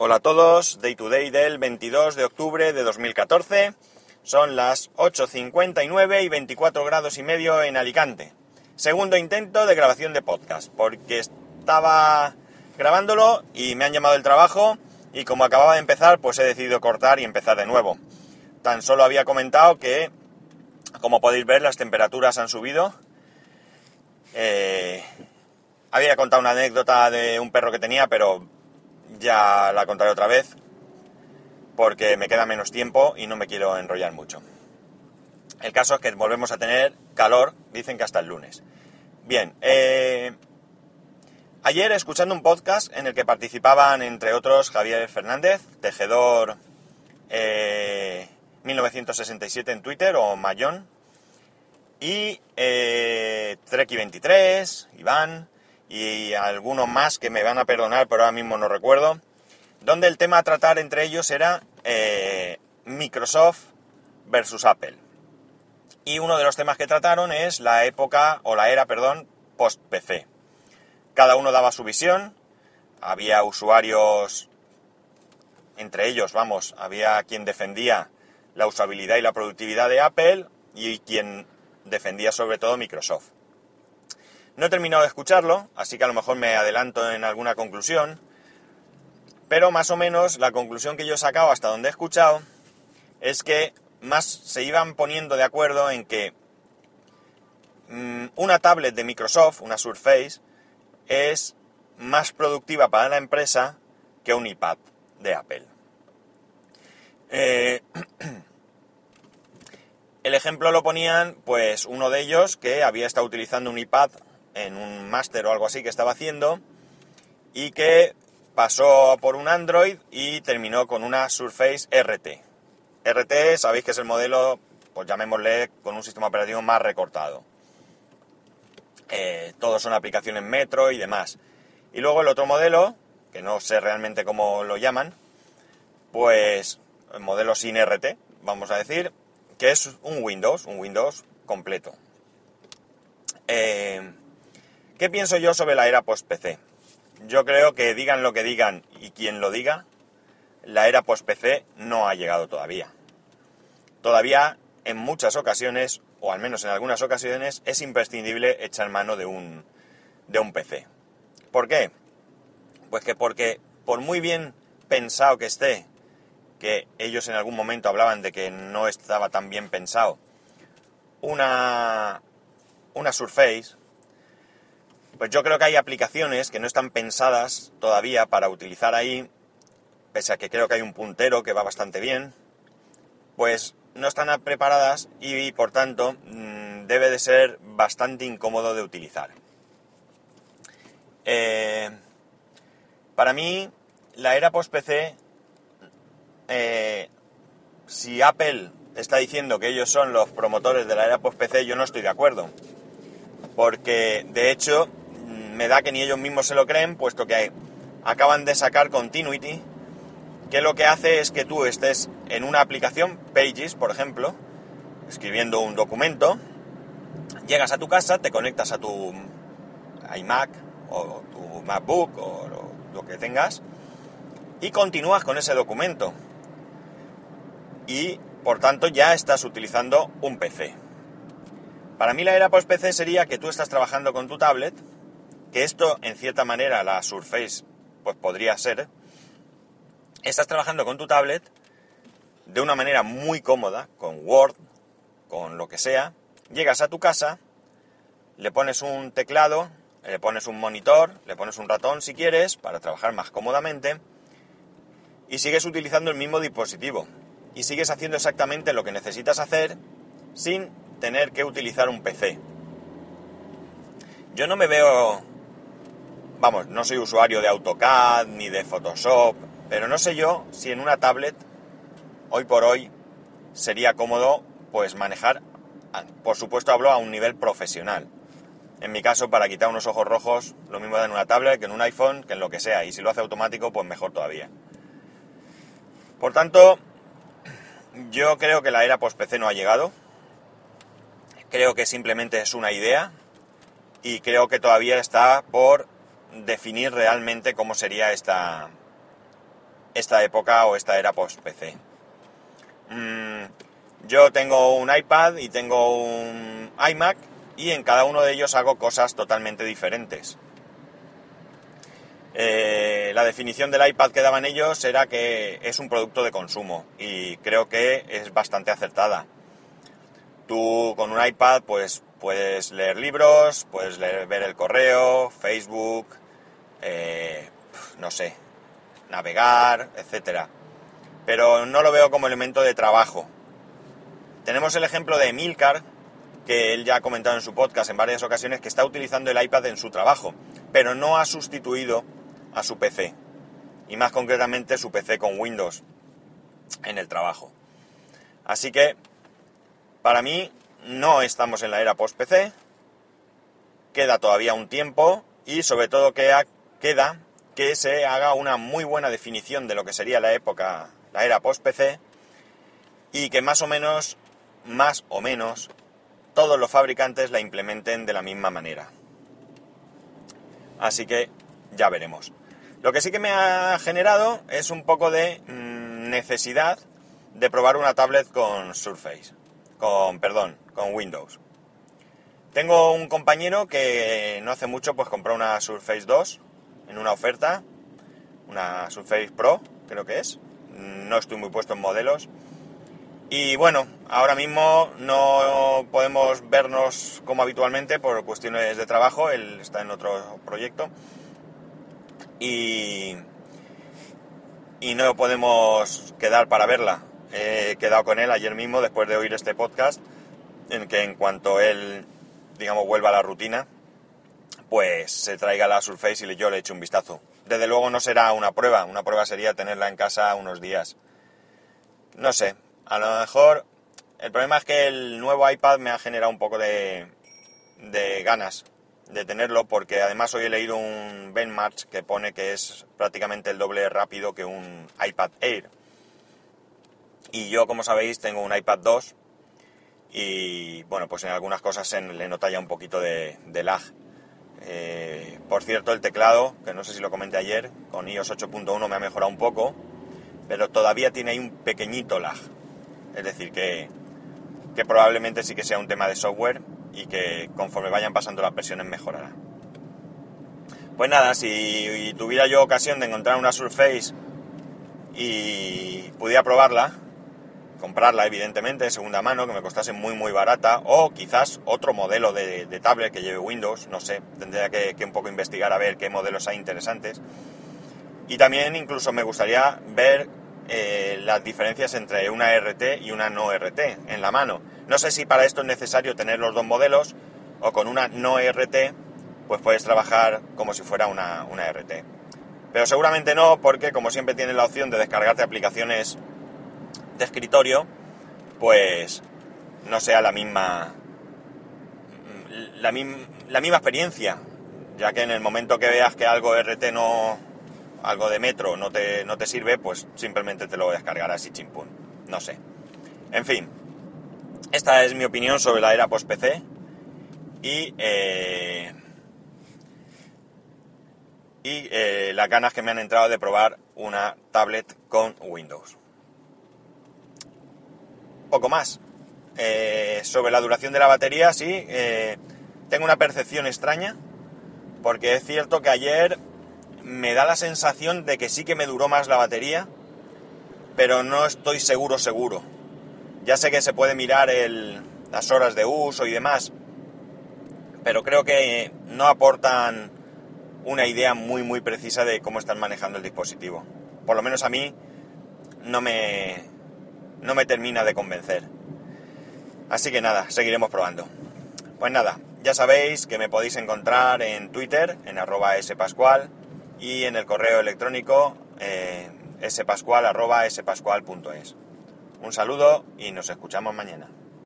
Hola a todos, Day to Day del 22 de octubre de 2014. Son las 8.59 y 24 grados y medio en Alicante. Segundo intento de grabación de podcast, porque estaba grabándolo y me han llamado el trabajo y como acababa de empezar, pues he decidido cortar y empezar de nuevo. Tan solo había comentado que, como podéis ver, las temperaturas han subido. Eh, había contado una anécdota de un perro que tenía, pero ya la contaré otra vez porque me queda menos tiempo y no me quiero enrollar mucho. El caso es que volvemos a tener calor, dicen que hasta el lunes. Bien, eh, ayer escuchando un podcast en el que participaban entre otros Javier Fernández, tejedor 1967 eh, en Twitter o Mayón, y eh, Treki23, Iván, y algunos más que me van a perdonar, pero ahora mismo no recuerdo, donde el tema a tratar entre ellos era eh, Microsoft versus Apple. Y uno de los temas que trataron es la época, o la era, perdón, post-PC. Cada uno daba su visión, había usuarios, entre ellos, vamos, había quien defendía la usabilidad y la productividad de Apple y quien defendía sobre todo Microsoft. No he terminado de escucharlo, así que a lo mejor me adelanto en alguna conclusión, pero más o menos la conclusión que yo he sacado hasta donde he escuchado es que más se iban poniendo de acuerdo en que mm, una tablet de Microsoft, una Surface, es más productiva para la empresa que un iPad de Apple. Eh, el ejemplo lo ponían, pues, uno de ellos que había estado utilizando un iPad en un máster o algo así que estaba haciendo y que pasó por un Android y terminó con una Surface RT. RT, sabéis que es el modelo, pues llamémosle, con un sistema operativo más recortado. Eh, todos son aplicaciones Metro y demás. Y luego el otro modelo, que no sé realmente cómo lo llaman, pues el modelo sin RT, vamos a decir, que es un Windows, un Windows completo. Eh, ¿Qué pienso yo sobre la era post-PC? Yo creo que digan lo que digan y quien lo diga, la era post-PC no ha llegado todavía. Todavía en muchas ocasiones, o al menos en algunas ocasiones, es imprescindible echar mano de un, de un PC. ¿Por qué? Pues que porque por muy bien pensado que esté, que ellos en algún momento hablaban de que no estaba tan bien pensado, una, una Surface, pues yo creo que hay aplicaciones que no están pensadas todavía para utilizar ahí, pese a que creo que hay un puntero que va bastante bien, pues no están preparadas y por tanto mm, debe de ser bastante incómodo de utilizar. Eh, para mí, la era post-PC, eh, si Apple está diciendo que ellos son los promotores de la era post-PC, yo no estoy de acuerdo. Porque, de hecho, me da que ni ellos mismos se lo creen, puesto que acaban de sacar Continuity, que lo que hace es que tú estés en una aplicación, Pages, por ejemplo, escribiendo un documento, llegas a tu casa, te conectas a tu iMac o tu MacBook o lo que tengas y continúas con ese documento. Y por tanto ya estás utilizando un PC. Para mí la era post-PC sería que tú estás trabajando con tu tablet, que esto en cierta manera la Surface pues podría ser, estás trabajando con tu tablet de una manera muy cómoda, con Word, con lo que sea, llegas a tu casa, le pones un teclado, le pones un monitor, le pones un ratón si quieres, para trabajar más cómodamente, y sigues utilizando el mismo dispositivo, y sigues haciendo exactamente lo que necesitas hacer sin tener que utilizar un PC. Yo no me veo vamos, no soy usuario de AutoCAD ni de Photoshop, pero no sé yo si en una tablet, hoy por hoy, sería cómodo pues manejar, por supuesto hablo a un nivel profesional. En mi caso, para quitar unos ojos rojos, lo mismo da en una tablet que en un iPhone, que en lo que sea, y si lo hace automático, pues mejor todavía. Por tanto, yo creo que la era post-PC no ha llegado. Creo que simplemente es una idea y creo que todavía está por definir realmente cómo sería esta, esta época o esta era post-PC. Mm, yo tengo un iPad y tengo un iMac y en cada uno de ellos hago cosas totalmente diferentes. Eh, la definición del iPad que daban ellos era que es un producto de consumo y creo que es bastante acertada. Tú con un iPad pues puedes leer libros, puedes ver el correo, Facebook, eh, no sé, navegar, etcétera. Pero no lo veo como elemento de trabajo. Tenemos el ejemplo de Milcar, que él ya ha comentado en su podcast en varias ocasiones, que está utilizando el iPad en su trabajo, pero no ha sustituido a su PC. Y más concretamente su PC con Windows en el trabajo. Así que, para mí, no estamos en la era post-PC. Queda todavía un tiempo y sobre todo queda que se haga una muy buena definición de lo que sería la época, la era post-PC, y que más o menos, más o menos, todos los fabricantes la implementen de la misma manera. Así que ya veremos. Lo que sí que me ha generado es un poco de mm, necesidad de probar una tablet con Surface, con, perdón, con Windows. Tengo un compañero que no hace mucho pues compró una Surface 2 en una oferta, una Surface Pro, creo que es. No estoy muy puesto en modelos. Y bueno, ahora mismo no podemos vernos como habitualmente por cuestiones de trabajo, él está en otro proyecto. Y, y no podemos quedar para verla. He quedado con él ayer mismo después de oír este podcast, en que en cuanto él, digamos, vuelva a la rutina, pues se traiga la Surface y yo le echo un vistazo. Desde luego no será una prueba, una prueba sería tenerla en casa unos días. No sé, a lo mejor el problema es que el nuevo iPad me ha generado un poco de, de ganas de tenerlo porque además hoy he leído un benchmark que pone que es prácticamente el doble rápido que un iPad Air. Y yo, como sabéis, tengo un iPad 2 y bueno, pues en algunas cosas le nota ya un poquito de, de lag. Eh, por cierto, el teclado, que no sé si lo comenté ayer, con iOS 8.1 me ha mejorado un poco, pero todavía tiene ahí un pequeñito lag. Es decir, que, que probablemente sí que sea un tema de software y que conforme vayan pasando las versiones mejorará. Pues nada, si tuviera yo ocasión de encontrar una Surface y pudiera probarla, comprarla evidentemente de segunda mano, que me costase muy muy barata, o quizás otro modelo de, tablet que lleve Windows, no sé, tendría que, un poco investigar a ver qué modelos hay interesantes. Y también incluso me gustaría ver eh, las diferencias entre una RT y una no RT en la mano. No sé si para esto es necesario tener los dos modelos o con una no RT pues puedes trabajar como si fuera una, una RT. Pero seguramente no porque como siempre tienes la opción de descargarte aplicaciones de escritorio, pues no sea la misma, la, misma experiencia, ya que en el momento que veas que algo RT no, algo de metro no te, no te sirve, pues simplemente te lo descargarás y chimpún. No sé. En fin, esta es mi opinión sobre la era post-PC y, eh, y eh, las ganas que me han entrado de probar una tablet con Windows poco más. Eh, sobre la duración de la batería, sí, eh, tengo una percepción extraña, porque es cierto que ayer me da la sensación de que sí que me duró más la batería, pero no estoy seguro, seguro. Ya sé que se puede mirar el, las horas de uso y demás, pero creo que no aportan una idea muy, muy precisa de cómo están manejando el dispositivo. Por lo menos a mí no me, no me termina de convencer. Así que nada, seguiremos probando. Pues nada, ya sabéis que me podéis encontrar en Twitter, en arroba spascual, y en el correo electrónico eh, spascual arroba spascual.es. Un saludo y nos escuchamos mañana.